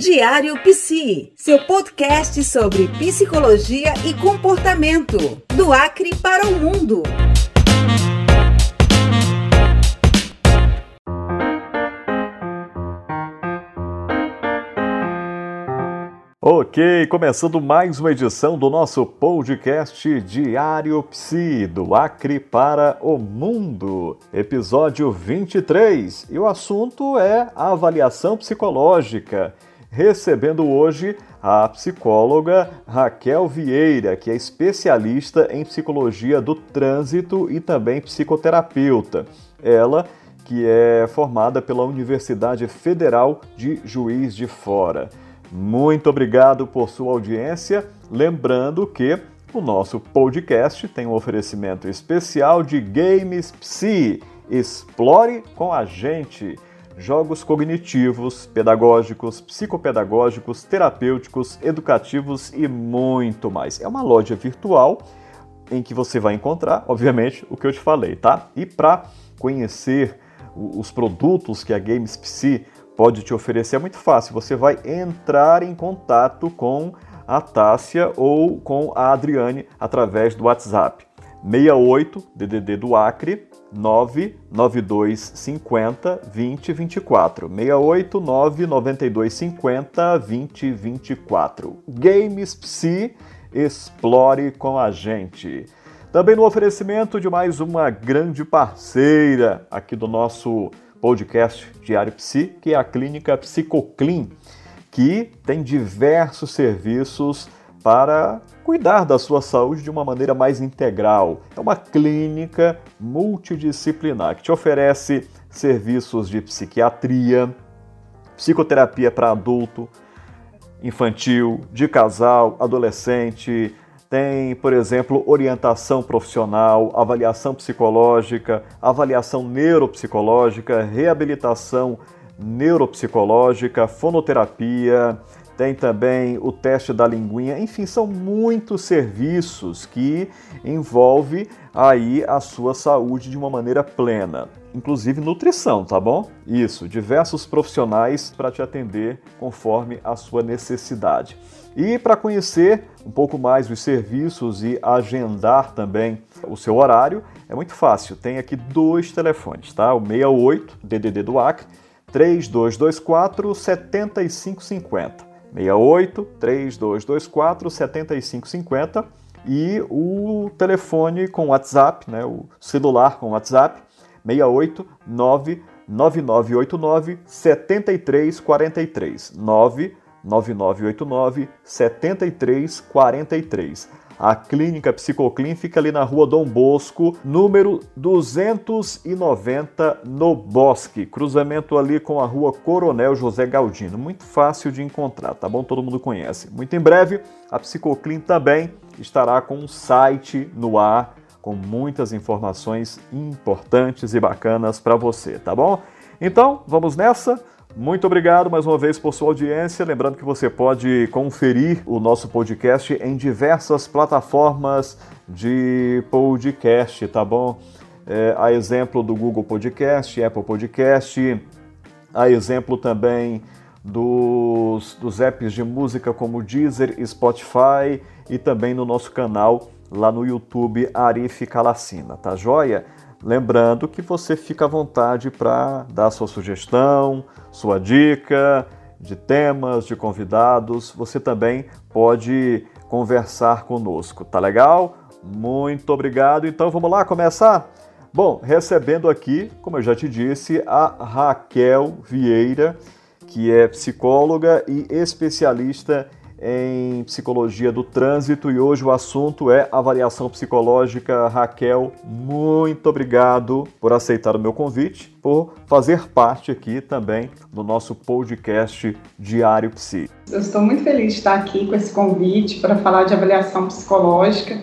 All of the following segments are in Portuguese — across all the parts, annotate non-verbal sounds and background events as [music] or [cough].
Diário Psi, seu podcast sobre psicologia e comportamento, do Acre para o mundo. Ok, começando mais uma edição do nosso podcast Diário Psi, do Acre para o Mundo, episódio 23. E o assunto é avaliação psicológica recebendo hoje a psicóloga Raquel Vieira, que é especialista em psicologia do trânsito e também psicoterapeuta. Ela que é formada pela Universidade Federal de Juiz de Fora. Muito obrigado por sua audiência. Lembrando que o nosso podcast tem um oferecimento especial de Games Psi. Explore com a gente jogos cognitivos, pedagógicos, psicopedagógicos, terapêuticos, educativos e muito mais. É uma loja virtual em que você vai encontrar, obviamente, o que eu te falei, tá? E para conhecer os produtos que a Games Psi pode te oferecer é muito fácil. Você vai entrar em contato com a Tássia ou com a Adriane através do WhatsApp. 68 DDD do Acre 99250 2024. 68 99250 2024. Games Psi, explore com a gente. Também no oferecimento de mais uma grande parceira aqui do nosso podcast Diário Psi, que é a clínica Psicoclean, que tem diversos serviços para cuidar da sua saúde de uma maneira mais integral. É uma clínica multidisciplinar que te oferece serviços de psiquiatria, psicoterapia para adulto, infantil, de casal, adolescente, tem, por exemplo, orientação profissional, avaliação psicológica, avaliação neuropsicológica, reabilitação neuropsicológica, fonoterapia, tem também o teste da linguinha, enfim, são muitos serviços que envolve aí a sua saúde de uma maneira plena, inclusive nutrição, tá bom? Isso, diversos profissionais para te atender conforme a sua necessidade. E para conhecer um pouco mais os serviços e agendar também o seu horário, é muito fácil. Tem aqui dois telefones, tá? O 68 DDD do Acre 3224 7550. 68 3224 7550 e o telefone com WhatsApp, né, o celular com WhatsApp 68 99989 7343 99989 7343 a Clínica Psicoclin fica ali na rua Dom Bosco, número 290, no Bosque. Cruzamento ali com a rua Coronel José Galdino. Muito fácil de encontrar, tá bom? Todo mundo conhece. Muito em breve, a Psicoclin também estará com um site no ar com muitas informações importantes e bacanas para você, tá bom? Então, vamos nessa? Muito obrigado mais uma vez por sua audiência. Lembrando que você pode conferir o nosso podcast em diversas plataformas de podcast, tá bom? É, a exemplo do Google Podcast, Apple Podcast, a exemplo também dos, dos apps de música como Deezer Spotify e também no nosso canal lá no YouTube Arif Calacina, tá joia? Lembrando que você fica à vontade para dar sua sugestão, sua dica de temas, de convidados. Você também pode conversar conosco, tá legal? Muito obrigado. Então vamos lá começar? Bom, recebendo aqui, como eu já te disse, a Raquel Vieira, que é psicóloga e especialista em psicologia do trânsito e hoje o assunto é avaliação psicológica. Raquel, muito obrigado por aceitar o meu convite, por fazer parte aqui também do nosso podcast Diário Psi. Eu estou muito feliz de estar aqui com esse convite para falar de avaliação psicológica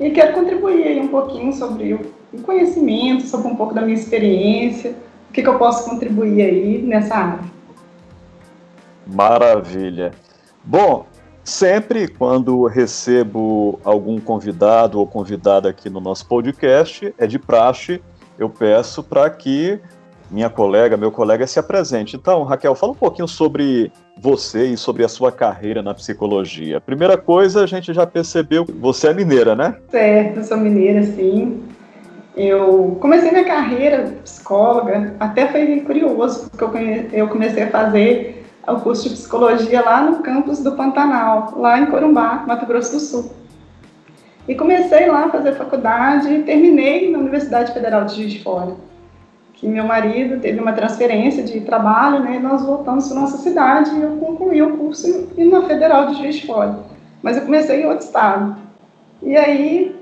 e quero contribuir aí um pouquinho sobre o conhecimento, sobre um pouco da minha experiência, o que, que eu posso contribuir aí nessa área. Maravilha. Bom, Sempre quando recebo algum convidado ou convidada aqui no nosso podcast, é de praxe, eu peço para que minha colega, meu colega se apresente. Então, Raquel, fala um pouquinho sobre você e sobre a sua carreira na psicologia. Primeira coisa, a gente já percebeu você é mineira, né? Certo, eu sou mineira, sim. Eu comecei minha carreira psicóloga, até foi curioso, porque eu comecei a fazer o curso de psicologia lá no campus do Pantanal, lá em Corumbá, Mato Grosso do Sul. E comecei lá a fazer faculdade e terminei na Universidade Federal de Juiz de Fora que meu marido teve uma transferência de trabalho, né, e nós voltamos para nossa cidade e eu concluí o curso na Federal de Juiz de Fora. Mas eu comecei em outro estado. E aí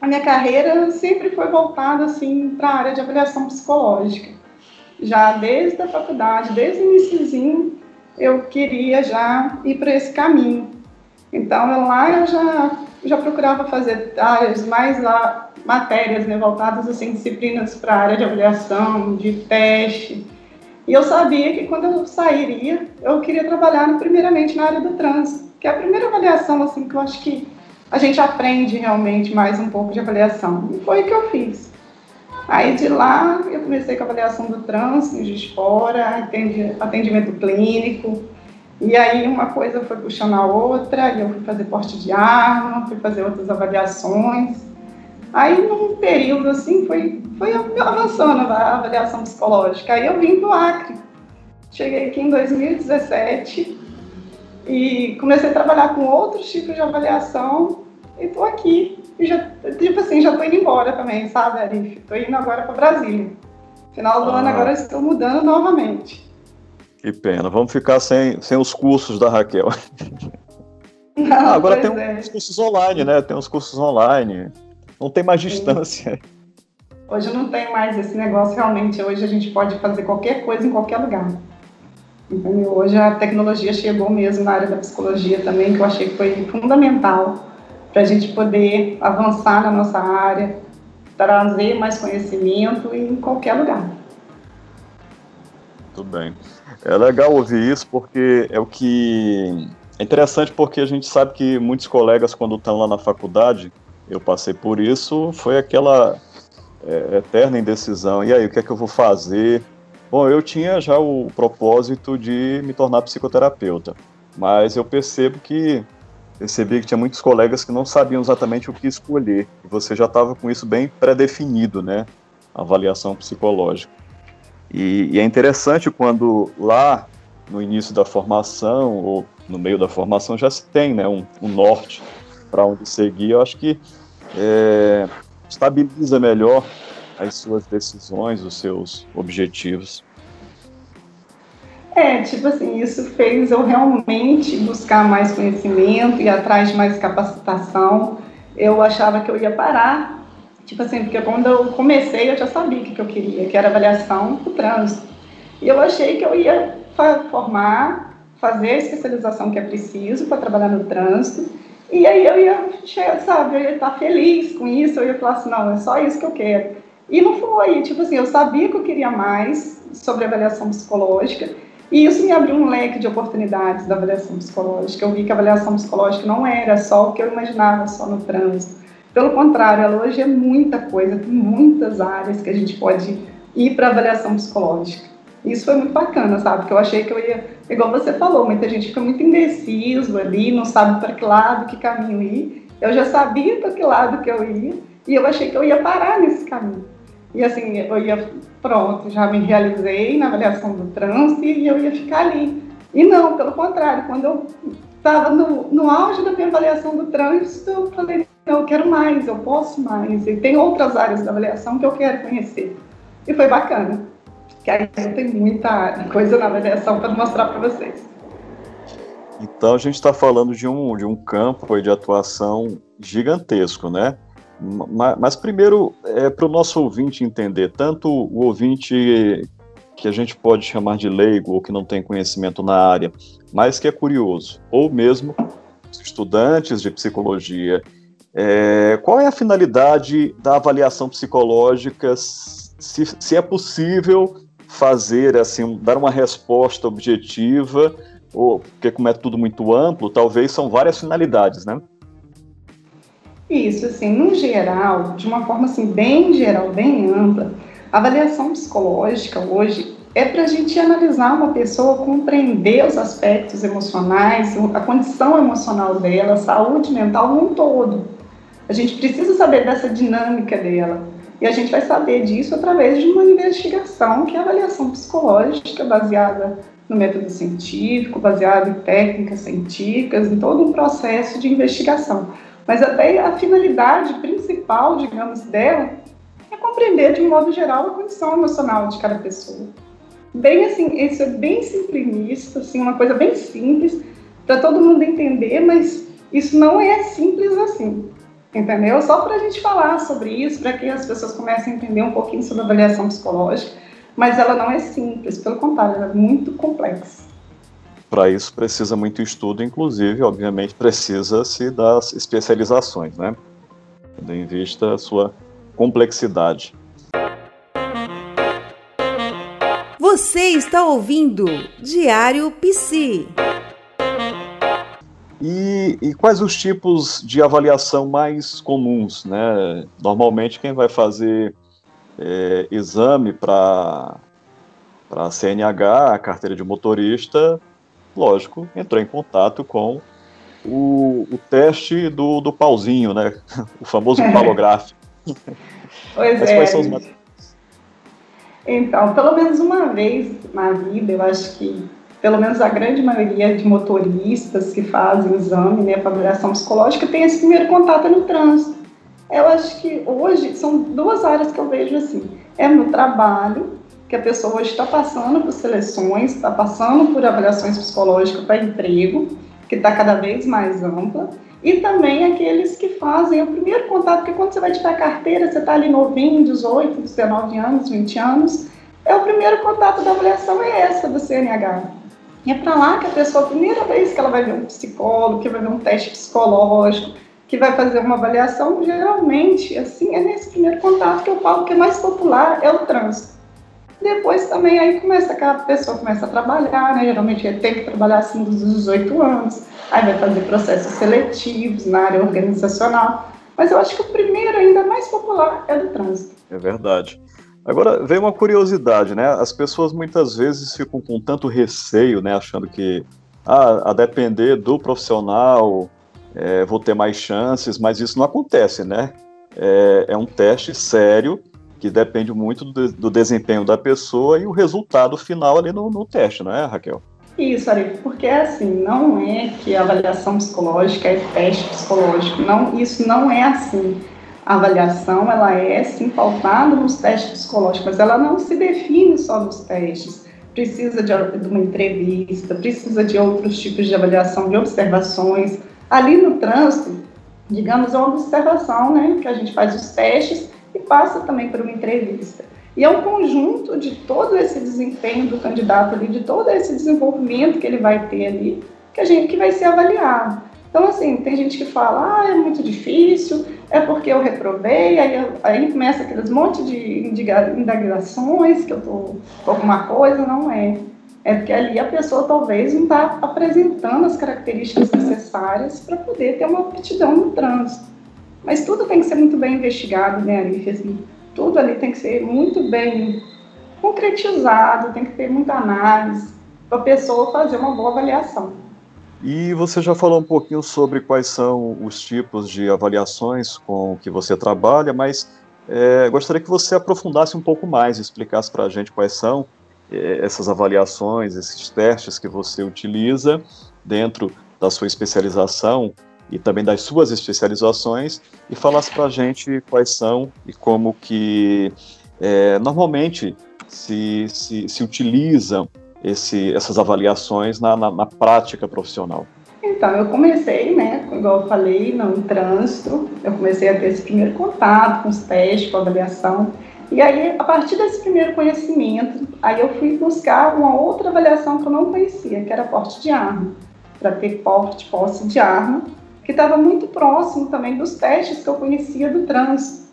a minha carreira sempre foi voltada assim para a área de avaliação psicológica. Já desde a faculdade, desde o iníciozinho, eu queria já ir para esse caminho. Então lá eu já já procurava fazer áreas mais lá matérias né, voltadas assim disciplinas para a área de avaliação, de teste. E eu sabia que quando eu sairia, eu queria trabalhar primeiramente na área do trânsito, que é a primeira avaliação assim que eu acho que a gente aprende realmente mais um pouco de avaliação. E foi o que eu fiz. Aí de lá eu comecei com a avaliação do trânsito, de fora, atendimento clínico. E aí uma coisa foi puxando a outra, e eu fui fazer porte de arma, fui fazer outras avaliações. Aí, num período assim, foi, foi avançando a avaliação psicológica. Aí eu vim do Acre. Cheguei aqui em 2017 e comecei a trabalhar com outros tipos de avaliação e tô aqui. E já, tipo assim, já tô indo embora também, sabe, Arif? Tô indo agora para Brasília. Final do ah. ano agora estou mudando novamente. Que pena. Vamos ficar sem, sem os cursos da Raquel. [laughs] Não, ah, agora tem é. uns cursos online, né? Tem uns cursos online. Não tem mais distância. Hoje não tem mais esse negócio realmente. Hoje a gente pode fazer qualquer coisa em qualquer lugar. Entendeu? Hoje a tecnologia chegou mesmo na área da psicologia também, que eu achei que foi fundamental para a gente poder avançar na nossa área, trazer mais conhecimento em qualquer lugar. Tudo bem. É legal ouvir isso porque é o que é interessante porque a gente sabe que muitos colegas quando estão lá na faculdade eu passei por isso, foi aquela é, eterna indecisão. E aí, o que é que eu vou fazer? Bom, eu tinha já o propósito de me tornar psicoterapeuta, mas eu percebo que percebi que tinha muitos colegas que não sabiam exatamente o que escolher. E você já estava com isso bem pré-definido, né? A avaliação psicológica. E, e, é interessante quando lá no início da formação ou no meio da formação já se tem, né, um, um norte para onde seguir, eu acho que é, estabiliza melhor as suas decisões, os seus objetivos. É, tipo assim, isso fez eu realmente buscar mais conhecimento e atrás de mais capacitação. Eu achava que eu ia parar, tipo assim, porque quando eu comecei eu já sabia o que eu queria, que era avaliação do trânsito. E eu achei que eu ia formar, fazer a especialização que é preciso para trabalhar no trânsito e aí eu ia, sabe, eu ia estar feliz com isso, eu ia falar assim, não, é só isso que eu quero. E não foi, tipo assim, eu sabia que eu queria mais sobre avaliação psicológica, e isso me abriu um leque de oportunidades da avaliação psicológica. Eu vi que a avaliação psicológica não era só o que eu imaginava só no trânsito. Pelo contrário, ela hoje é muita coisa, tem muitas áreas que a gente pode ir para avaliação psicológica. Isso foi muito bacana, sabe? Porque eu achei que eu ia, igual você falou, muita gente fica muito indeciso ali, não sabe para que lado, que caminho ir. Eu já sabia para que lado que eu ia e eu achei que eu ia parar nesse caminho. E assim, eu ia, pronto, já me realizei na avaliação do trânsito e eu ia ficar ali. E não, pelo contrário, quando eu estava no, no auge da minha avaliação do trânsito, eu falei, não, eu quero mais, eu posso mais. E tem outras áreas da avaliação que eu quero conhecer. E foi bacana que aí tem muita coisa na avaliação para mostrar para vocês. Então a gente está falando de um, de um campo de atuação gigantesco, né? Mas, mas primeiro, é, para o nosso ouvinte entender, tanto o ouvinte que a gente pode chamar de leigo ou que não tem conhecimento na área, mas que é curioso, ou mesmo estudantes de psicologia, é, qual é a finalidade da avaliação psicológica? Se, se é possível fazer, assim, dar uma resposta objetiva, ou porque como é tudo muito amplo, talvez são várias finalidades, né? Isso, assim, no geral, de uma forma assim bem geral, bem ampla, A avaliação psicológica hoje é para a gente analisar uma pessoa, compreender os aspectos emocionais, a condição emocional dela, a saúde mental num todo. A gente precisa saber dessa dinâmica dela. E a gente vai saber disso através de uma investigação, que é a avaliação psicológica, baseada no método científico, baseada em técnicas científicas, em todo um processo de investigação. Mas até a finalidade principal, digamos, dela é compreender de um modo geral a condição emocional de cada pessoa. Bem assim, isso é bem simplimista, assim, uma coisa bem simples para todo mundo entender, mas isso não é simples assim entendeu? Só para a gente falar sobre isso, para que as pessoas comecem a entender um pouquinho sobre avaliação psicológica, mas ela não é simples, pelo contrário, ela é muito complexa. Para isso precisa muito estudo, inclusive, obviamente, precisa-se das especializações, né? Tendo em vista a sua complexidade. Você está ouvindo Diário Psi. E, e, quais os tipos de avaliação mais comuns? Né? Normalmente, quem vai fazer é, exame para a CNH, a carteira de motorista, lógico, entrou em contato com o, o teste do, do pauzinho, né? [laughs] o famoso palográfico. [laughs] Pois Mas é. São os. Então, pelo menos uma vez na vida, eu acho que pelo menos a grande maioria de motoristas que fazem exame, né, para avaliação psicológica, tem esse primeiro contato no trânsito. Eu acho que hoje são duas áreas que eu vejo assim. É no trabalho, que a pessoa hoje está passando por seleções, está passando por avaliações psicológicas para emprego, que está cada vez mais ampla, e também aqueles que fazem o primeiro contato, porque quando você vai tirar carteira, você está ali novinho, 18, 19 anos, 20 anos, é o primeiro contato da avaliação é essa do CNH. E é para lá que a pessoa, a primeira vez que ela vai ver um psicólogo, que vai ver um teste psicológico, que vai fazer uma avaliação, geralmente, assim, é nesse primeiro contato que eu falo que é mais popular, é o trânsito. Depois também aí começa, a pessoa começa a trabalhar, né? Geralmente tem que trabalhar assim dos 18 anos, aí vai fazer processos seletivos na área organizacional. Mas eu acho que o primeiro, ainda mais popular, é do trânsito. É verdade. Agora, vem uma curiosidade, né? As pessoas muitas vezes ficam com tanto receio, né? Achando que, ah, a depender do profissional, é, vou ter mais chances, mas isso não acontece, né? É, é um teste sério que depende muito do, do, desempenho da pessoa e o resultado final ali no, no teste, não é, Raquel? Isso, Ari, porque assim, não é que a avaliação psicológica é teste psicológico, não, isso não é assim a avaliação ela é sim pautada nos testes psicológicos, mas ela não se define só nos testes. Precisa de, de uma entrevista, precisa de outros tipos de avaliação, de observações. Ali no trânsito, digamos, é uma observação, né, que a gente faz os testes e passa também por uma entrevista. E é um conjunto de todo esse desempenho do candidato ali, de todo esse desenvolvimento que ele vai ter ali, que a gente que vai ser avaliado. Então, assim, tem gente que fala, ah, é muito difícil, é porque eu reprovei, aí, aí começa aqueles monte de indagações que eu tô, com uma coisa, não é. É porque ali a pessoa talvez não está apresentando as características necessárias para poder ter uma aptidão no trânsito. Mas tudo tem que ser muito bem investigado, né, Alice? Assim, tudo ali tem que ser muito bem concretizado, tem que ter muita análise para a pessoa fazer uma boa avaliação. E você já falou um pouquinho sobre quais são os tipos de avaliações com que você trabalha, mas é, gostaria que você aprofundasse um pouco mais, explicasse para a gente quais são é, essas avaliações, esses testes que você utiliza dentro da sua especialização e também das suas especializações e falasse para a gente quais são e como que é, normalmente se, se, se utilizam esse, essas avaliações na, na, na, prática profissional? Então, eu comecei, né, igual eu falei, no trânsito, eu comecei a ter esse primeiro contato com os testes, com a avaliação, e aí, a partir desse primeiro conhecimento, aí eu fui buscar uma outra avaliação que eu não conhecia, que era porte de arma, para ter porte, posse de arma, que estava muito próximo também dos testes que eu conhecia do trânsito.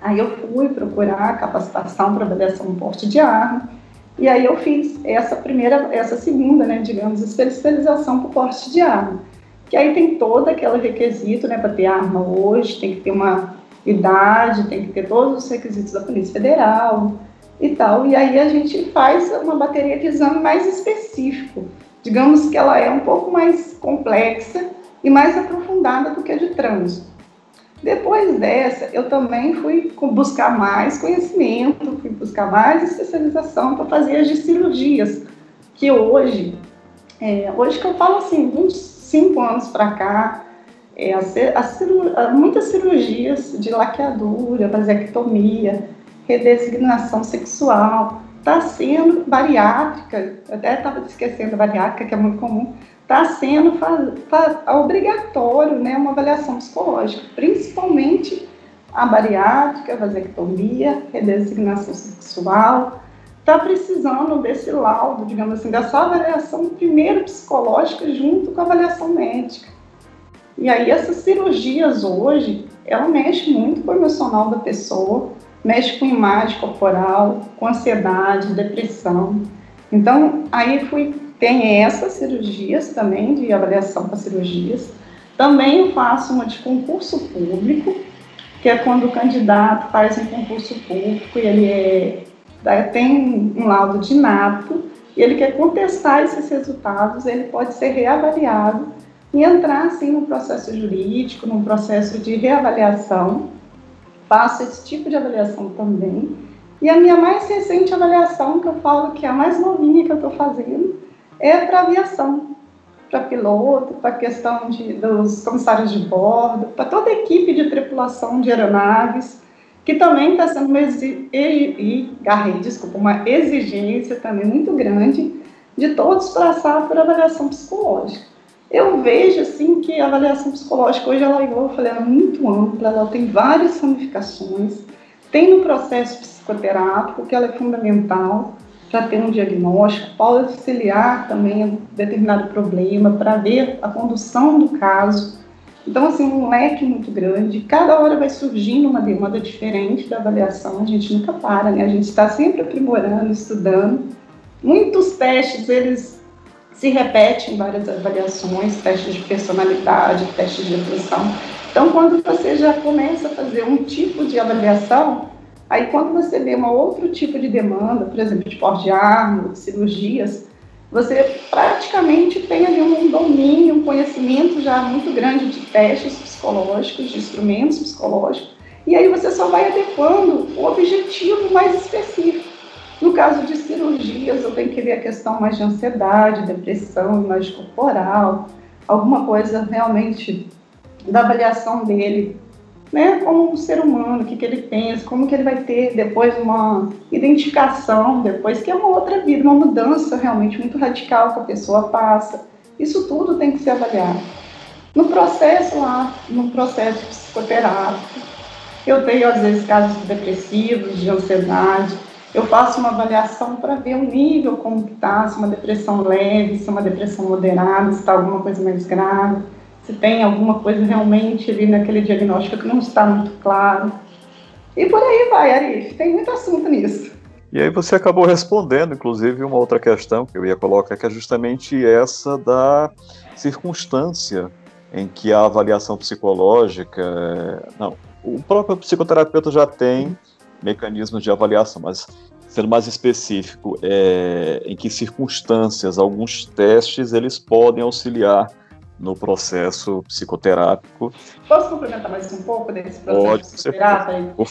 Aí eu fui procurar capacitação para avaliação do porte de arma, e aí eu fiz essa primeira, essa segunda, né, digamos, especialização para o porte de arma. Que aí tem todo aquele requisito, né, para ter arma hoje, tem que ter uma idade, tem que ter todos os requisitos da Polícia Federal, e tal. E aí a gente faz uma bateria de exame mais específico. Digamos que ela é um pouco mais complexa e mais aprofundada do que a de trânsito. Depois dessa, eu também fui buscar mais conhecimento, fui buscar mais especialização para fazer as de cirurgias, que hoje, é, hoje que eu falo assim, uns cinco anos para cá, é, a, a, muitas cirurgias de laqueadura, vasectomia, redesignação sexual, está sendo bariátrica, eu até estava esquecendo a bariátrica, que é muito comum, está sendo faz, faz, obrigatório né, uma avaliação psicológica, principalmente a bariátrica, a vasectomia, redesignação sexual, está precisando desse laudo, digamos assim, dessa avaliação primeiro psicológica junto com a avaliação médica. E aí essas cirurgias hoje, ela mexe muito com o emocional da pessoa, mexe com imagem corporal, com ansiedade, depressão. Então, aí fui, tem essas cirurgias também, de avaliação para cirurgias. Também eu faço uma de concurso público, que é quando o candidato faz um concurso público e ele é, tem um laudo de nato e ele quer contestar esses resultados, ele pode ser reavaliado e entrar assim no processo jurídico, num processo de reavaliação faço esse tipo de avaliação também. E a minha mais recente avaliação, que eu falo que é a mais novinha que eu estou fazendo, é para aviação, para piloto, para a questão de, dos comissários de bordo, para toda a equipe de tripulação de aeronaves, que também está sendo uma, e, desculpa, uma exigência também muito grande de todos passar por avaliação psicológica. Eu vejo assim que a avaliação psicológica hoje ela, igual eu falei, ela é muito ampla, ela tem várias ramificações. Tem no processo psicoterápico, que ela é fundamental para ter um diagnóstico, pode auxiliar também a determinado problema, para ver a condução do caso. Então, assim, um leque muito grande. Cada hora vai surgindo uma demanda diferente da avaliação, a gente nunca para, né? A gente está sempre aprimorando, estudando. Muitos testes, eles se repete em várias avaliações, testes de personalidade, testes de atenção. Então, quando você já começa a fazer um tipo de avaliação, aí quando você vê um outro tipo de demanda, por exemplo, de porte de arma, de cirurgias, você praticamente tem ali um domínio, um conhecimento já muito grande de testes psicológicos, de instrumentos psicológicos, e aí você só vai adequando o objetivo mais específico. No caso de cirurgias, eu tenho que ver a questão mais de ansiedade, depressão, imagem corporal, alguma coisa realmente da avaliação dele, né, como um ser humano, o que, que ele pensa, como que ele vai ter depois uma identificação, depois que é uma outra vida, uma mudança realmente muito radical que a pessoa passa. Isso tudo tem que ser avaliado. No processo lá, no processo psicoterápico, eu tenho às vezes casos depressivos, de ansiedade, eu faço uma avaliação para ver o nível como está, se uma depressão leve, se uma depressão moderada, se está alguma coisa mais grave, se tem alguma coisa realmente ali naquele diagnóstico que não está muito claro. E por aí vai, Arif, tem muito assunto nisso. E aí você acabou respondendo, inclusive, uma outra questão que eu ia colocar, que é justamente essa da circunstância em que a avaliação psicológica. Não, o próprio psicoterapeuta já tem mecanismos de avaliação, mas sendo mais específico, é, em que circunstâncias alguns testes eles podem auxiliar no processo psicoterápico. Posso complementar mais um pouco desse processo Pode, psicoterápico?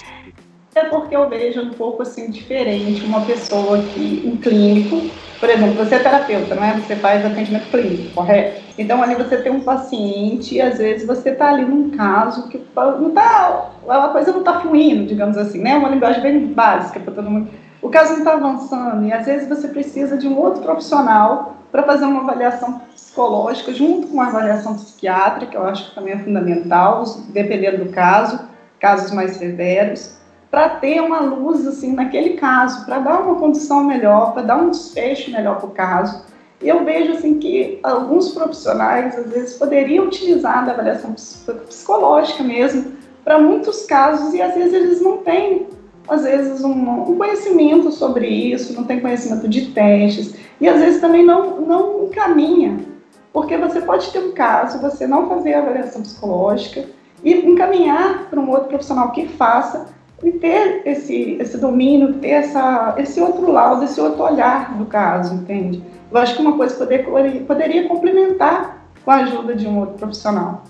É porque eu vejo um pouco assim diferente uma pessoa que, um clínico, por exemplo, você é terapeuta, não é? Você faz atendimento clínico, correto? Então ali você tem um paciente e às vezes você está ali num caso que não tá, a coisa não está fluindo, digamos assim, né? Uma linguagem bem básica para todo mundo. O caso não está avançando e às vezes você precisa de um outro profissional para fazer uma avaliação psicológica junto com a avaliação psiquiátrica, eu acho que também é fundamental, dependendo do caso, casos mais severos para ter uma luz assim naquele caso, para dar uma condição melhor, para dar um desfecho melhor para o caso. E eu vejo assim que alguns profissionais às vezes poderiam utilizar da avaliação psicológica mesmo para muitos casos e às vezes eles não têm às vezes um, um, conhecimento sobre isso, não tem conhecimento de testes e às vezes também não não encaminha, porque você pode ter um caso, você não fazer a avaliação psicológica e encaminhar para um outro profissional que faça e ter esse, esse domínio, ter essa, esse outro lado, esse outro olhar do caso, entende? Eu acho que uma coisa poder, poderia complementar com a ajuda de um outro profissional.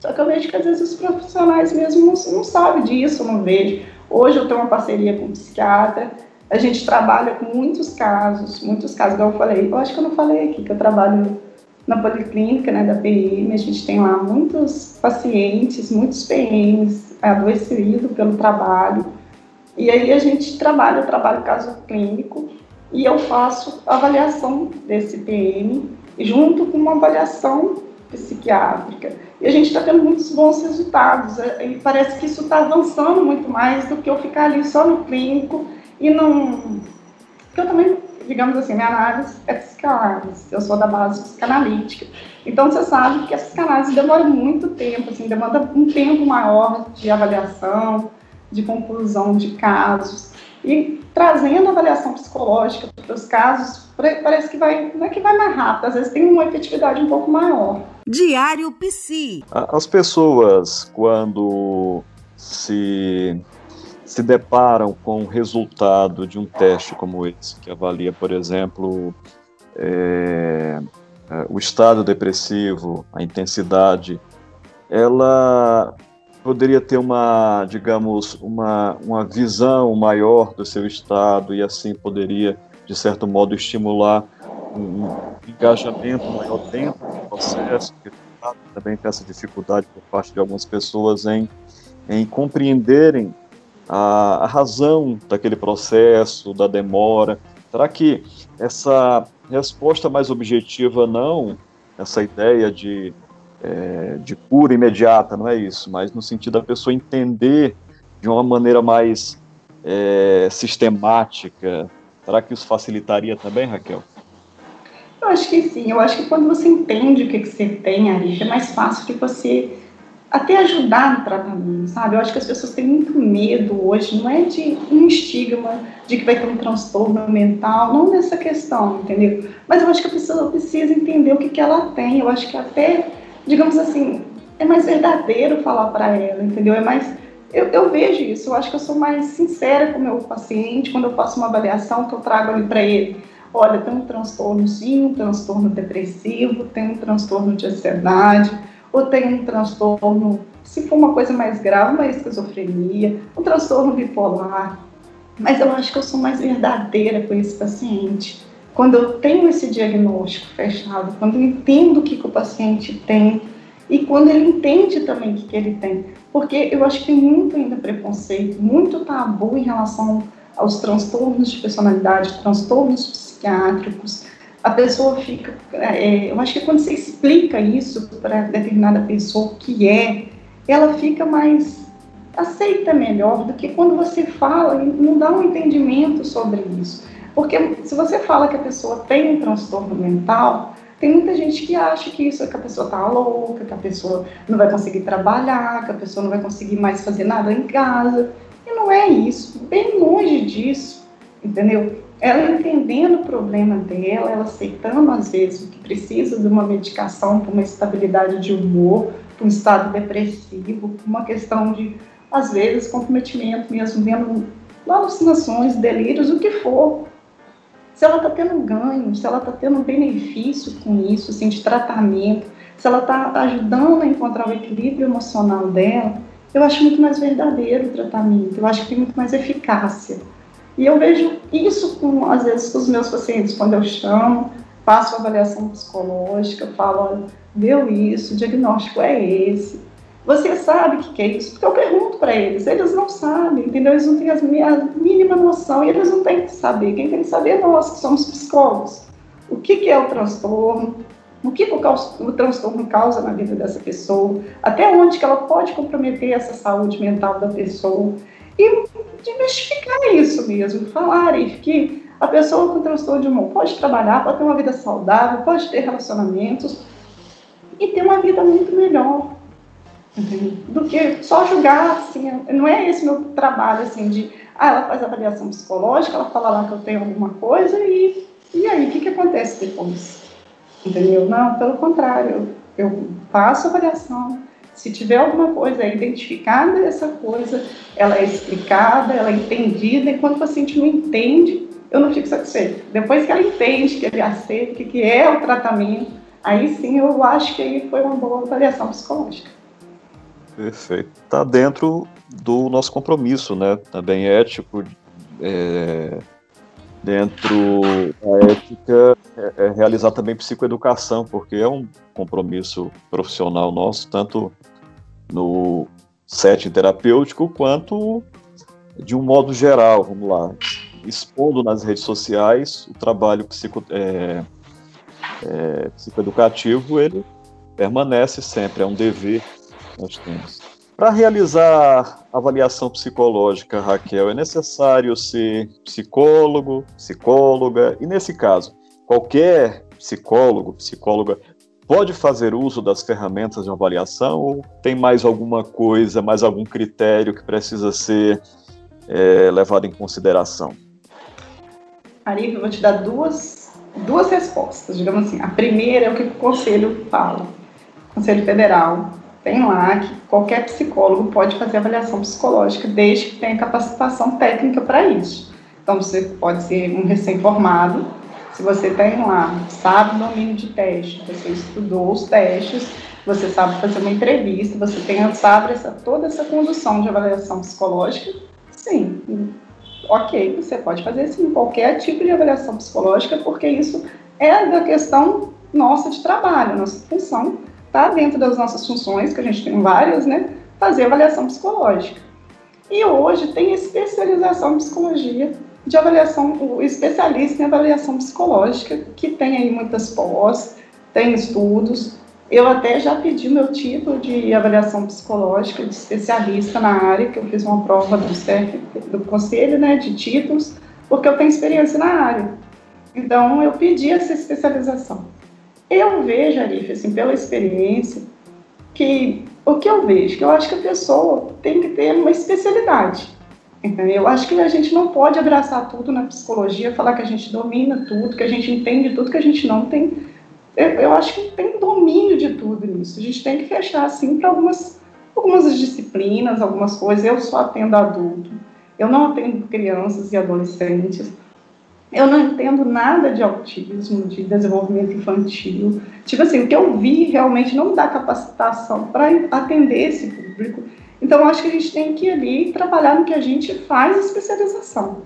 Só que eu vejo que às vezes os profissionais mesmo não, não sabem disso, não vejo. Hoje eu tenho uma parceria com um psiquiatra, a gente trabalha com muitos casos, muitos casos, igual eu falei, eu acho que eu não falei aqui, que eu trabalho na policlínica né, da PM, a gente tem lá muitos pacientes, muitos PMs adoecidos pelo trabalho, e aí a gente trabalha, eu trabalho caso clínico, e eu faço avaliação desse PM, junto com uma avaliação psiquiátrica. E a gente está tendo muitos bons resultados, é, e parece que isso está avançando muito mais do que eu ficar ali só no clínico e não. Eu também, digamos assim, minha análise é psicanálise, eu sou da base psicanalítica. Então você sabe que a psicanálise demora muito tempo, assim, demanda um tempo maior de avaliação, de conclusão de casos. E trazendo a avaliação psicológica para os casos, parece que vai, não é que vai mais rápido, às vezes tem uma efetividade um pouco maior. Diário Psi. As pessoas, quando se se deparam com o resultado de um teste como esse, que avalia, por exemplo, é, é, o estado depressivo, a intensidade, ela poderia ter uma, digamos, uma, uma visão maior do seu estado e assim poderia, de certo modo, estimular um engajamento maior dentro do processo, que também tem essa dificuldade por parte de algumas pessoas em, em compreenderem a, a razão daquele processo, da demora? Será que essa resposta mais objetiva não, essa ideia de, é, de cura imediata, não é isso, mas no sentido da pessoa entender de uma maneira mais é, sistemática, será que isso facilitaria também, Raquel? Eu acho que sim, eu acho que quando você entende o que, que você tem, Ari, é mais fácil que você até ajudar no tratamento, sabe? Eu acho que as pessoas têm muito medo hoje, não é de um estigma de que vai ter um transtorno mental, não nessa questão, entendeu? Mas eu acho que a pessoa precisa entender o que, que ela tem. Eu acho que até, digamos assim, é mais verdadeiro falar para ela, entendeu? É mais. Eu, eu, vejo isso, eu acho que eu sou mais sincera com o meu paciente quando eu faço uma avaliação que eu trago ali para ele. Olha, tem um transtorno sim, um transtorno depressivo, tem um transtorno de ansiedade ou tem um transtorno, se for uma coisa mais grave, uma esquizofrenia, um transtorno bipolar. Mas eu acho que eu sou mais verdadeira com esse paciente. Quando eu tenho esse diagnóstico fechado, quando eu entendo o que, que o paciente tem e quando ele entende também o que, que ele tem. Porque eu acho que tem muito ainda preconceito, muito tabu em relação aos transtornos de personalidade, transtornos psiquiátricos, a pessoa fica. É, eu acho que quando você explica isso para determinada pessoa o que é, ela fica mais aceita melhor do que quando você fala e não dá um entendimento sobre isso. Porque se você fala que a pessoa tem um transtorno mental, tem muita gente que acha que isso é que a pessoa tá louca, que a pessoa não vai conseguir trabalhar, que a pessoa não vai conseguir mais fazer nada em casa. E não é isso, bem longe disso, entendeu? ela entendendo o problema dela, ela aceitando às vezes que precisa de uma medicação para uma estabilidade de humor, para um estado depressivo, uma questão de, às vezes, comprometimento mesmo, vendo alucinações, delírios, o que for. Se ela está tendo ganho, se ela está tendo benefício com isso, assim, de tratamento, se ela está ajudando a encontrar o equilíbrio emocional dela, eu acho muito mais verdadeiro o tratamento, eu acho que tem muito mais eficácia. E eu vejo isso, com, às vezes, com os meus pacientes, quando eu chamo, faço avaliação psicológica, falo, olha, deu isso, o diagnóstico é esse. Você sabe o que é isso? Porque eu pergunto para eles, eles não sabem, entendeu? Eles não têm a mínima noção e eles não têm que saber. Quem tem que saber é nós, que somos psicólogos. O que, que é o transtorno? O que o, o, transtorno causa na vida dessa pessoa? Até onde que ela pode comprometer essa saúde mental da pessoa? E desmistificar isso mesmo, falar que a pessoa com transtorno de humor pode trabalhar, pode ter uma vida saudável, pode ter relacionamentos e ter uma vida muito melhor do que só julgar, assim, não é esse meu trabalho, assim, de, ah, ela faz avaliação psicológica, ela fala lá que eu tenho alguma coisa e, e aí, o que que acontece depois? Entendeu? Não, pelo contrário, eu, faço avaliação, Se tiver alguma coisa identificada, essa coisa ela é explicada, ela é entendida, e quando o paciente não entende, eu não fico satisfeita. Depois que ela entende, que ele aceita, o que é o tratamento, aí sim eu acho que aí foi uma boa avaliação psicológica. Perfeito. Está dentro do nosso compromisso, né? Também ético, é, dentro da ética, é, é realizar também psicoeducação, porque é um compromisso profissional nosso, tanto no setting terapêutico quanto de um modo geral, vamos lá, expondo nas redes sociais o trabalho psico, é, é, psicoeducativo, ele permanece sempre, é um dever nós temos. Para realizar avaliação psicológica, Raquel, é necessário ser psicólogo, psicóloga, e nesse caso, qualquer psicólogo, psicóloga pode fazer uso das ferramentas de avaliação ou tem mais alguma coisa, mais algum critério que precisa ser é, levado em consideração? Arif, eu vou te dar duas, duas respostas, digamos assim. A primeira é o que o Conselho fala. Conselho Federal tem lá que qualquer psicólogo pode fazer avaliação psicológica desde que tenha capacitação técnica para isso. Então, você pode ser um recém-formado, se você tem lá, sabe o domínio de teste, você estudou os testes, você sabe fazer uma entrevista, você tem, sabe essa, toda essa condução de avaliação psicológica, sim, ok, você pode fazer sim qualquer tipo de avaliação psicológica, porque isso é da questão nossa de trabalho, nossa função está dentro das nossas funções, que a gente tem várias, né, fazer avaliação psicológica. E hoje tem especialização em psicologia de avaliação, o especialista em avaliação psicológica, que tem aí muitas pós, tem estudos. Eu até já pedi meu título de avaliação psicológica de especialista na área, que eu fiz uma prova do CEF, do Conselho né, de Títulos, porque eu tenho experiência na área. Então, eu pedi essa especialização. Eu vejo, Arif, assim, pela experiência, que o que eu vejo, que eu acho que a pessoa tem que ter uma especialidade. Eu acho que a gente não pode abraçar tudo na psicologia, falar que a gente domina tudo, que a gente entende tudo, que a gente não tem. Eu, eu acho que tem domínio de tudo nisso. A gente tem que fechar assim para algumas, algumas disciplinas, algumas coisas. Eu só atendo adulto, eu não atendo crianças e adolescentes. Eu não entendo nada de autismo, de desenvolvimento infantil. Tipo assim, o que eu vi realmente não dá capacitação para atender esse público. Então, acho que a gente tem que ir ali trabalhar no que a gente faz especialização.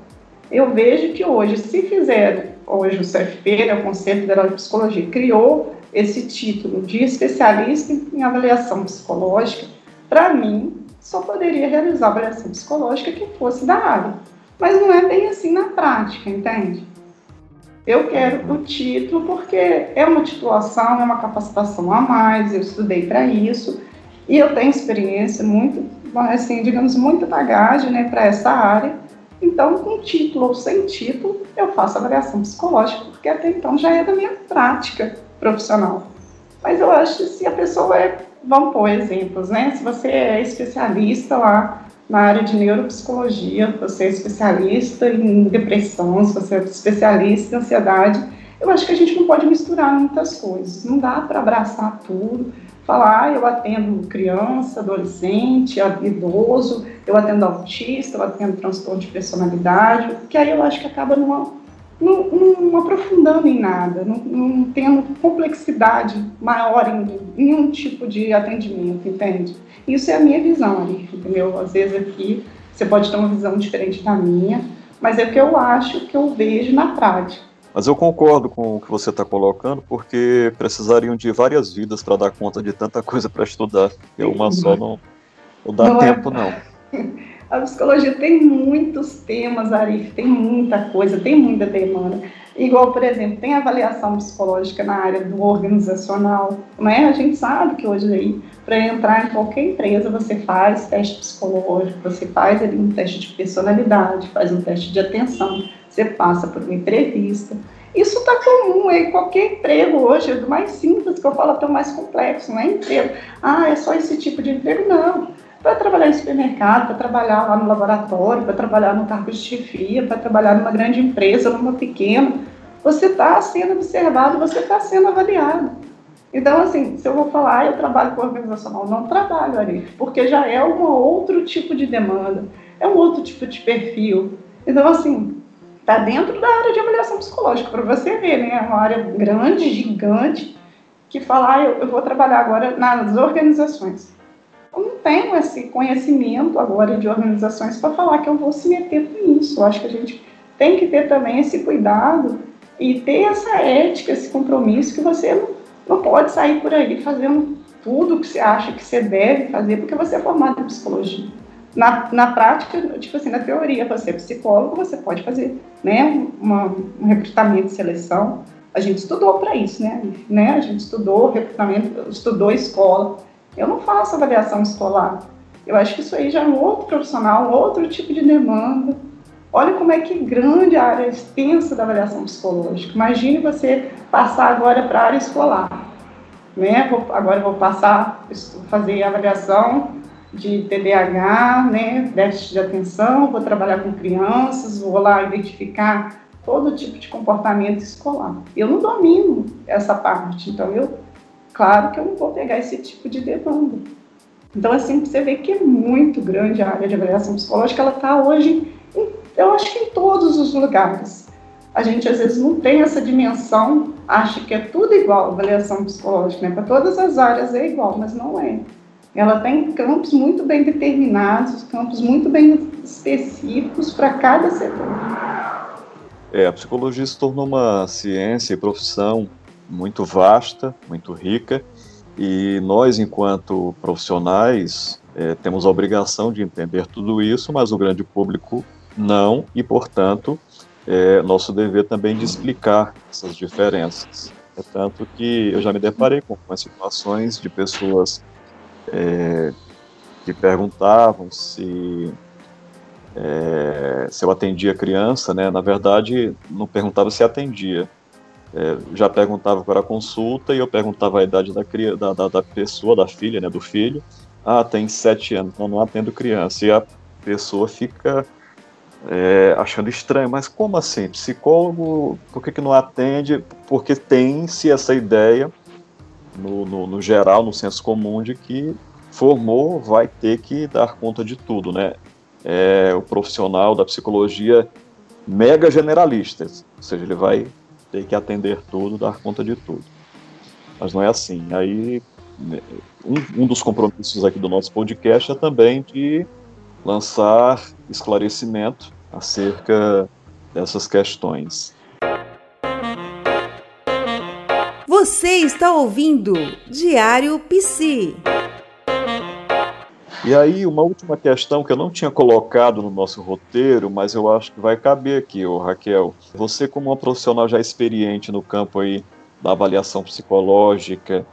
Eu vejo que hoje, se fizeram, hoje o CFP, né, o Conselho Federal de Psicologia, criou esse título de especialista em avaliação psicológica, para mim, só poderia realizar avaliação psicológica que fosse da área. Mas não é bem assim na prática, entende? Eu quero o título porque é uma titulação, é uma capacitação a mais, eu estudei para isso, e eu tenho experiência muito, assim, digamos, muita bagagem né, para essa área. Então, com título ou sem título, eu faço avaliação psicológica, porque até então já é da minha prática profissional. Mas eu acho que se a pessoa é, vamos pôr exemplos, né? Se você é especialista lá na área de neuropsicologia, você é especialista em depressão, se você é especialista em ansiedade, eu acho que a gente não pode misturar muitas coisas. Não dá para abraçar tudo falar, ah, eu atendo criança, adolescente, idoso, eu atendo autista, eu atendo transtorno de personalidade, que aí eu acho que acaba não, não, não aprofundando em nada, não, não, tendo complexidade maior em nenhum tipo de atendimento, entende? Isso é a minha visão, ali, entendeu? Às vezes aqui você pode ter uma visão diferente da minha, mas é o que eu acho, que eu vejo na prática. Mas eu concordo com o que você está colocando, porque precisariam de várias vidas para dar conta de tanta coisa para estudar. E uma só não, não dá não é tempo, é... não. [laughs] A psicologia tem muitos temas, Arif, tem muita coisa, tem muita demanda. Igual, por exemplo, tem avaliação psicológica na área do organizacional, né? A gente sabe que hoje aí, para entrar em qualquer empresa, você faz teste psicológico, você faz ali um teste de personalidade, faz um teste de atenção você passa por uma entrevista. Isso está comum em qualquer emprego hoje, do mais simples que eu falo até o mais complexo, não é emprego. Ah, é só esse tipo de emprego? Não. Para trabalhar em supermercado, para trabalhar lá no laboratório, para trabalhar no cargo de chefia, para trabalhar numa grande empresa, numa pequena, você está sendo observado, você está sendo avaliado. Então, assim, se eu vou falar, eu trabalho com organizacional, não trabalho, ali, porque já é um outro tipo de demanda, é um outro tipo de perfil. Então, assim, está dentro da área de avaliação psicológica, para você ver, né? É uma área grande, gigante, que fala, ah, eu, eu vou trabalhar agora nas organizações. Eu não tenho esse conhecimento agora de organizações para falar que eu vou se meter com isso. Eu acho que a gente tem que ter também esse cuidado e ter essa ética, esse compromisso que você não não pode sair por aí fazendo tudo que você acha que você deve fazer, porque você é formado em psicologia. Na, na prática, tipo assim, na teoria, você é psicólogo, você pode fazer né, uma, um recrutamento de seleção. A gente estudou para isso, né? né? A gente estudou recrutamento, estudou escola. Eu não faço avaliação escolar. Eu acho que isso aí já é um outro profissional, um outro tipo de demanda. Olha como é que grande a área extensa da avaliação psicológica. Imagine você passar agora para a área escolar. Né? Vou, agora vou passar, fazer avaliação de TDAH, né? déficit de atenção, vou trabalhar com crianças, vou lá identificar todo tipo de comportamento escolar. Eu não domino essa parte, então eu, claro que eu não vou pegar esse tipo de demanda. Então, assim, você vê que é muito grande a área de avaliação psicológica, ela está hoje em eu acho que em todos os lugares. A gente às vezes não tem essa dimensão, acha que é tudo igual, avaliação psicológica, né? Para todas as áreas é igual, mas não é. Ela tem campos muito bem determinados, campos muito bem específicos para cada setor. É, a psicologia se tornou uma ciência e profissão muito vasta, muito rica, e nós, enquanto profissionais, é, temos a obrigação de entender tudo isso, mas o grande público não, e portanto, é nosso dever também de explicar essas diferenças. É tanto que eu já me deparei com algumas situações de pessoas é, que perguntavam se, é, se eu atendia criança, né? Na verdade, não perguntava se atendia. É, já perguntava para a consulta e eu perguntava a idade da, da, da, da pessoa, da filha, né, do filho. Ah, tem sete anos, não, não atendo criança. E a pessoa fica é, achando estranho, mas como assim? Psicólogo, por que, que não atende? Porque tem-se essa ideia, no, no, no, geral, no senso comum, de que formou vai ter que dar conta de tudo, né? É, o profissional da psicologia mega generalista, ou seja, ele vai ter que atender tudo, dar conta de tudo. Mas não é assim. Aí, um, um dos compromissos aqui do nosso podcast é também de lançar esclarecimento acerca dessas questões. Você está ouvindo Diário Psi. E aí, uma última questão que eu não tinha colocado no nosso roteiro, mas eu acho que vai caber aqui, ô Raquel. Você, como uma profissional já experiente no campo aí da avaliação psicológica,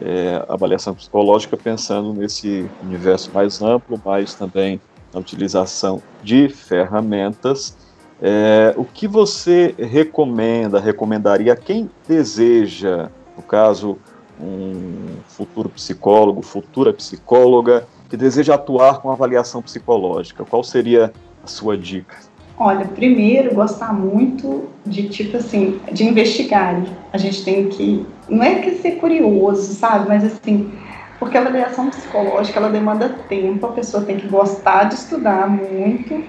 é, avaliação psicológica pensando nesse universo mais amplo, mas também na utilização de ferramentas. É, o que você recomenda, recomendaria a quem deseja, no caso, um futuro psicólogo, futura psicóloga, que deseja atuar com avaliação psicológica? Qual seria a sua dica? Olha, primeiro, gostar muito de, tipo assim, de investigar. A gente tem que, não é que ser curioso, sabe? Mas, assim, porque a avaliação psicológica, ela demanda tempo, a pessoa tem que gostar de estudar muito,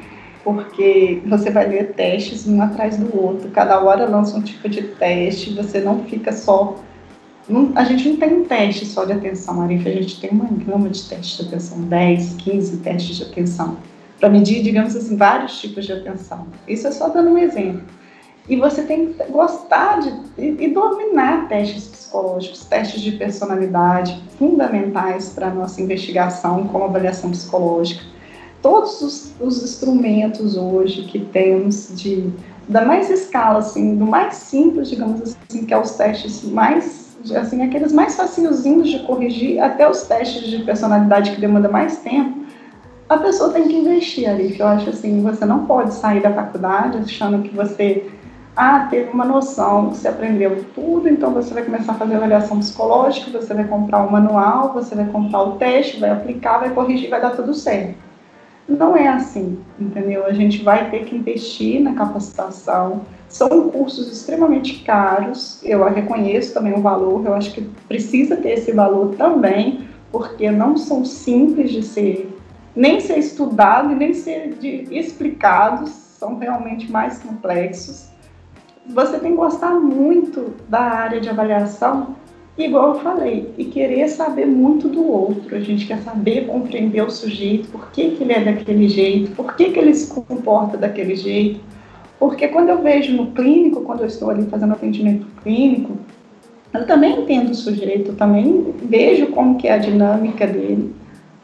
porque você vai ler testes um atrás do outro, cada hora lança um tipo de teste, você não fica só... A gente não tem um teste só de atenção, Marifa, a gente tem uma gama de testes de atenção, 10, 15 testes de atenção para medir, digamos assim, vários tipos de atenção. Isso é só dando um exemplo. E você tem que gostar de, e, e dominar testes psicológicos, testes de personalidade, fundamentais para a nossa investigação como avaliação psicológica. Todos os, os instrumentos hoje que temos de da mais escala, assim, do mais simples, digamos assim, que é os testes mais, assim, aqueles mais facilzinhos de corrigir, até os testes de personalidade que demanda mais tempo, a pessoa tem que investir ali, que eu acho assim, você não pode sair da faculdade achando que você ah, teve uma noção, você aprendeu tudo, então você vai começar a fazer avaliação psicológica, você vai comprar o manual, você vai comprar o teste, vai aplicar, vai corrigir, vai dar tudo certo. Não é assim, entendeu? A gente vai ter que investir na capacitação. São cursos extremamente caros, eu reconheço também o valor, eu acho que precisa ter esse valor também, porque não são simples de ser, nem ser estudado e nem ser de, explicados, são realmente mais complexos. Você tem que gostar muito da área de avaliação, igual eu falei, e querer saber muito do outro. A gente quer saber compreender o sujeito, por que, que ele é daquele jeito, por que, que ele se comporta daquele jeito. Porque quando eu vejo no clínico, quando eu estou ali fazendo atendimento clínico, eu também entendo o sujeito, também vejo como que é a dinâmica dele.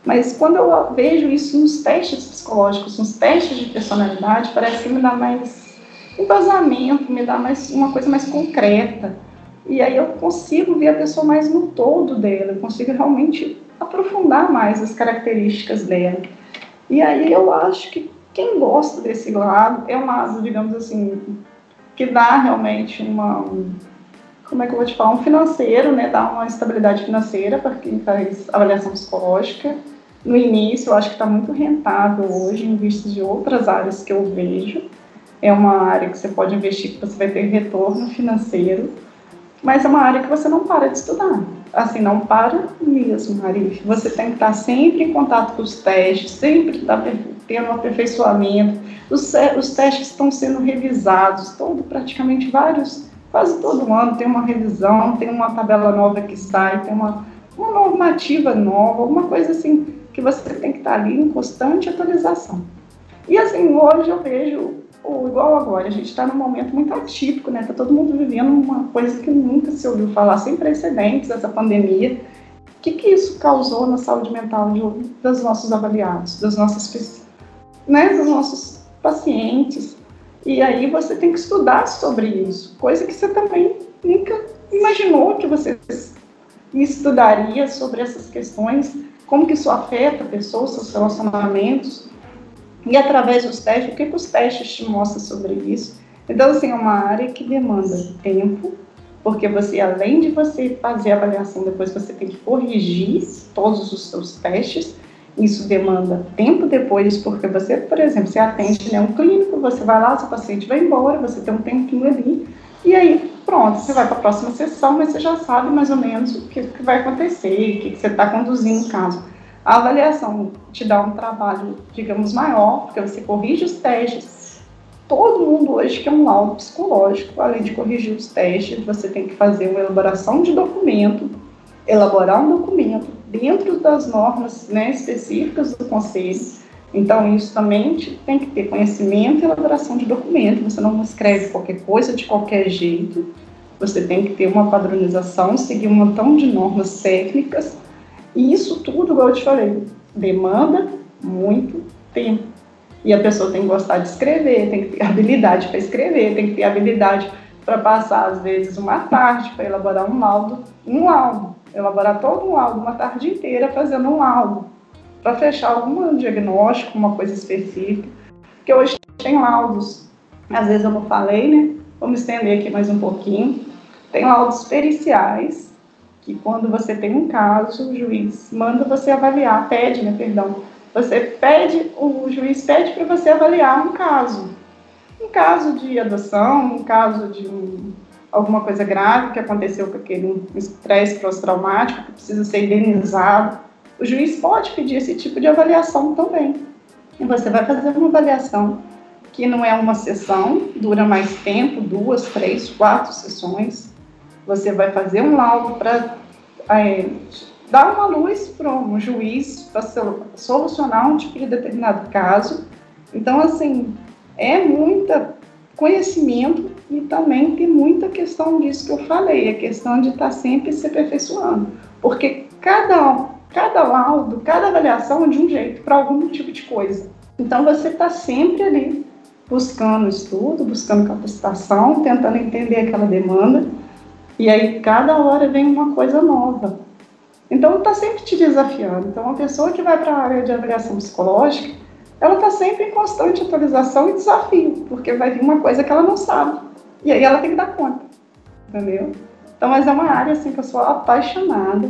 Mas quando eu vejo isso nos testes psicológicos, nos testes de personalidade, parece que me dá mais embasamento, me dá mais uma coisa mais concreta. E aí eu consigo ver a pessoa mais no todo dela, eu consigo realmente aprofundar mais as características dela. E aí eu acho que quem gosta desse lado é um lado, digamos assim, que dá realmente uma como é que eu vou te falar, um financeiro, né, dá uma estabilidade financeira para quem faz avaliação psicológica. No início, eu acho que está muito rentável hoje, em vista de outras áreas que eu vejo. É uma área que você pode investir, que você vai ter retorno financeiro, mas é uma área que você não para de estudar. Assim, não para mesmo, Mari. Você tem que estar sempre em contato com os testes, sempre tá tendo um aperfeiçoamento. Os, os testes estão sendo revisados, todo, praticamente vários Quase todo ano tem uma revisão, tem uma tabela nova que sai, tem uma, uma normativa nova, alguma coisa assim que você tem que estar ali em constante atualização. E assim, hoje eu vejo, igual agora, a gente está num momento muito atípico, né? Está todo mundo vivendo uma coisa que nunca se ouviu falar, sem precedentes, essa pandemia. O que, que isso causou na saúde mental de, dos nossos avaliados, das nossas, né, dos nossos pacientes? E aí você tem que estudar sobre isso, coisa que você também nunca imaginou que você estudaria sobre essas questões, como que isso afeta a pessoa, seus relacionamentos, e através dos testes, o que, que os testes te mostram sobre isso. Então, assim, é uma área que demanda tempo, porque você, além de você fazer a avaliação, depois você tem que corrigir todos os seus testes, isso demanda tempo depois, porque você, por exemplo, você atende né, um clínico, você vai lá, seu paciente vai embora, você tem um tempinho ali, e aí pronto, você vai para a próxima sessão, mas você já sabe mais ou menos o que, que vai acontecer, o que, que você está conduzindo o caso. A avaliação te dá um trabalho, digamos, maior, porque você corrige os testes. Todo mundo hoje quer um laudo psicológico, além de corrigir os testes, você tem que fazer uma elaboração de documento, elaborar um documento dentro das normas né, específicas do conselho. Então, isso também tem que ter conhecimento e elaboração de documento. Você não escreve qualquer coisa de qualquer jeito. Você tem que ter uma padronização, seguir um montão de normas técnicas. E isso tudo, como eu te falei, demanda muito tempo. E a pessoa tem que gostar de escrever, tem que ter habilidade para escrever, tem que ter habilidade para passar, às vezes, uma tarde para elaborar um laudo. Um laudo elaborar todo um laudo, uma tarde inteira fazendo um laudo, para fechar algum diagnóstico, uma coisa específica, porque hoje tem laudos, às vezes eu não falei, né? Vamos estender aqui mais um pouquinho. Tem laudos periciais, que quando você tem um caso, o juiz manda você avaliar, pede, né, perdão, você pede, o juiz pede para você avaliar um caso. Um caso de adoção, um caso de um alguma coisa grave que aconteceu com aquele estresse pós-traumático que precisa ser indenizado, o juiz pode pedir esse tipo de avaliação também. E você vai fazer uma avaliação que não é uma sessão, dura mais tempo, duas, três, quatro sessões. Você vai fazer um laudo para é, dar uma luz para um juiz para solucionar um tipo de determinado caso. Então, assim, é muita conhecimento e também tem muita questão disso que eu falei, a questão de estar sempre se aperfeiçoando. Porque cada, cada laudo, cada avaliação é de um jeito, para algum tipo de coisa. Então você está sempre ali buscando estudo, buscando capacitação, tentando entender aquela demanda, e aí cada hora vem uma coisa nova. Então está sempre te desafiando. Então, uma pessoa que vai para a área de avaliação psicológica, ela está sempre em constante atualização e desafio, porque vai vir uma coisa que ela não sabe. E aí ela tem que dar conta, entendeu? Então, mas é uma área assim que eu sou apaixonada,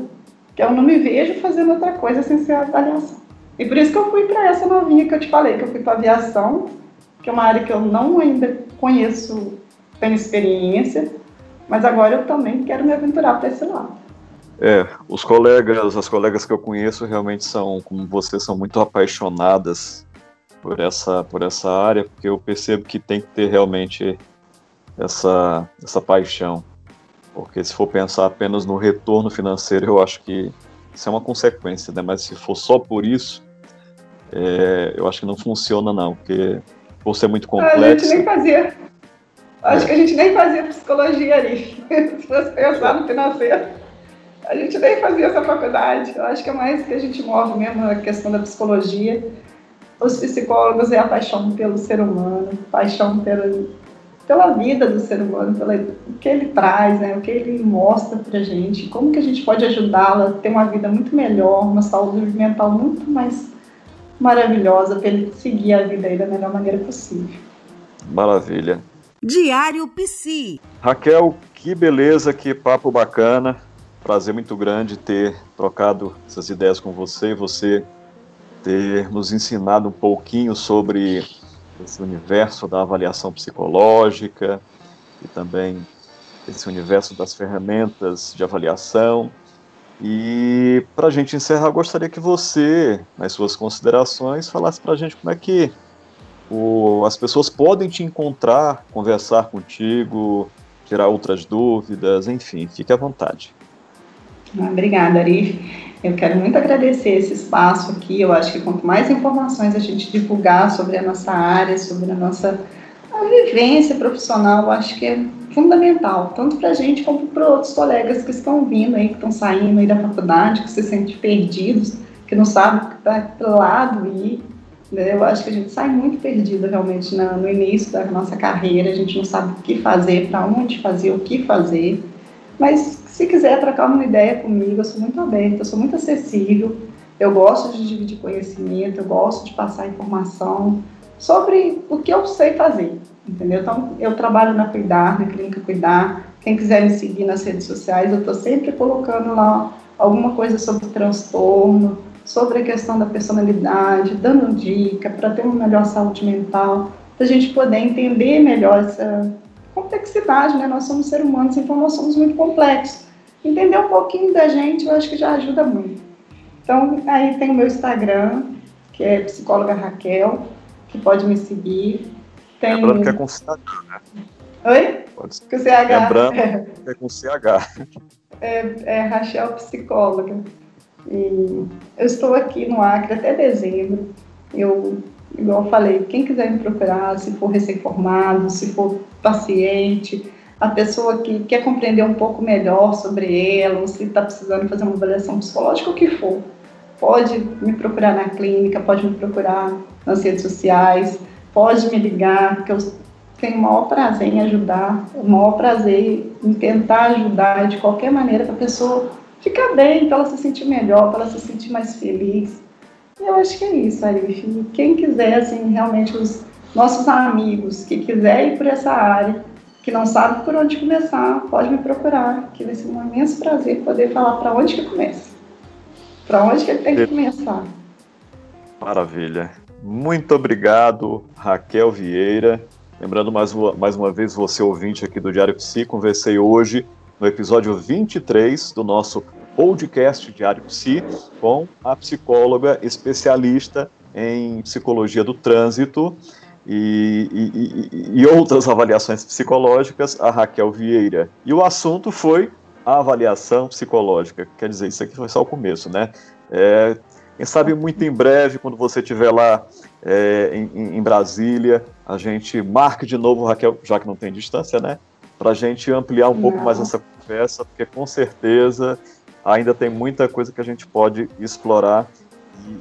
que eu não me vejo fazendo outra coisa sem ser avaliação. E por isso que eu fui para essa novinha que eu te falei, que eu fui para aviação, que é uma área que eu não ainda conheço tenho experiência, mas agora eu também quero me aventurar para esse lado. É, os colegas, as colegas que eu conheço realmente são, como você, são muito apaixonadas por essa, por essa área, porque eu percebo que tem que ter realmente essa, essa paixão. Porque se for pensar apenas no retorno financeiro, eu acho que isso é uma consequência, né? Mas se for só por isso, é, eu acho que não funciona não, porque por ser muito complexo... A gente nem fazia. Acho que a gente nem fazia psicologia ali. [laughs] se fosse pensar no financeiro, a gente nem fazia essa faculdade. Eu acho que é mais que a gente move mesmo a questão da psicologia. Os psicólogos é a paixão pelo ser humano, paixão pelo, pela vida do ser humano, pelo o que ele traz, né, o que ele mostra para gente, como que a gente pode ajudá-la a ter uma vida muito melhor, uma saúde mental muito mais maravilhosa para ele seguir a vida aí da melhor maneira possível. Maravilha. Diário Psi. Raquel, que beleza, que papo bacana. Prazer muito grande ter trocado essas ideias com você, você ter nos ensinado um pouquinho sobre esse universo da avaliação psicológica e também esse universo das ferramentas de avaliação. E para a gente encerrar, gostaria que você, nas suas considerações, falasse para a gente como é que o, as pessoas podem te encontrar, conversar contigo, tirar outras dúvidas, enfim, fique à vontade. Obrigada, Arif. Eu quero muito agradecer esse espaço aqui. Eu acho que quanto mais informações a gente divulgar sobre a nossa área, sobre a nossa a vivência profissional, eu acho que é fundamental, tanto para a gente como para outros colegas que estão vindo aí, que estão saindo aí da faculdade, que se sentem perdidos, que não sabem para que lado ir. Né? Eu acho que a gente sai muito perdido realmente no início da nossa carreira, a gente não sabe o que fazer, para onde fazer, o que fazer. Mas se quiser trocar uma ideia comigo, eu sou muito aberta, eu sou muito acessível, eu gosto de dividir conhecimento, eu gosto de passar informação sobre o que eu sei fazer, entendeu? Então, eu trabalho na Cuidar, na Clínica Cuidar. Quem quiser me seguir nas redes sociais, eu estou sempre colocando lá alguma coisa sobre transtorno, sobre a questão da personalidade, dando dica para ter uma melhor saúde mental, para a gente poder entender melhor essa complexidade, né? Nós somos seres humanos, então nós somos muito complexos entender um pouquinho da gente, eu acho que já ajuda muito. Então, aí tem o meu Instagram, que é psicóloga Raquel, que pode me seguir. Tem... Lembrando que é com CH, né? Oi? Pode ser. Com CH. Lembrando é. que é com CH. É, é Rachel Psicóloga. E eu estou aqui no Acre até dezembro. Eu, igual eu falei, quem quiser me procurar, se for recém-formado, se for paciente, a pessoa que quer compreender um pouco melhor sobre ela, ou se está precisando fazer uma avaliação psicológica, o que for. Pode me procurar na clínica, pode me procurar nas redes sociais, pode me ligar, que eu tenho o maior prazer em ajudar, o maior prazer em tentar ajudar de qualquer maneira para a pessoa ficar bem, para ela se sentir melhor, para ela se sentir mais feliz. Eu acho que é isso, Arif. Quem quiser, assim, realmente os nossos amigos que quiserem ir por essa área, que não sabe por onde começar, pode me procurar, que vai ser um imenso prazer poder falar para onde que começa. Para onde que ele tem que começar. Maravilha. Muito obrigado, Raquel Vieira. Lembrando mais uma, mais uma vez, você ouvinte aqui do Diário Psi, conversei hoje no episódio 23 do nosso podcast Diário Psi com a psicóloga especialista em psicologia do trânsito e, e, e, outras avaliações psicológicas, a Raquel Vieira. E o assunto foi a avaliação psicológica. Quer dizer, isso aqui foi só o começo, né? É, quem sabe muito em breve, quando você estiver lá é, em, em, Brasília, a gente marque de novo, Raquel, já que não tem distância, né? Para a gente ampliar um não. pouco mais essa conversa, porque com certeza ainda tem muita coisa que a gente pode explorar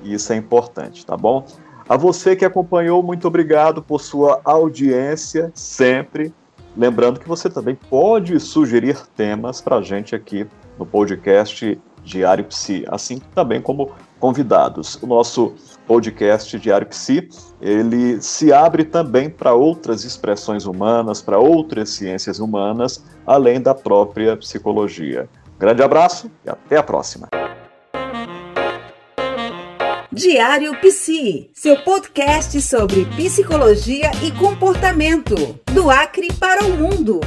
e isso é importante, tá bom? A você que acompanhou, muito obrigado por sua audiência sempre. Lembrando que você também pode sugerir temas para a gente aqui no podcast Diário Psi, assim também como convidados. O nosso podcast Diário Psi, ele se abre também para outras expressões humanas, para outras ciências humanas, além da própria psicologia. Grande abraço e até a próxima. Diário Psi, seu podcast sobre psicologia e comportamento, do Acre para o mundo.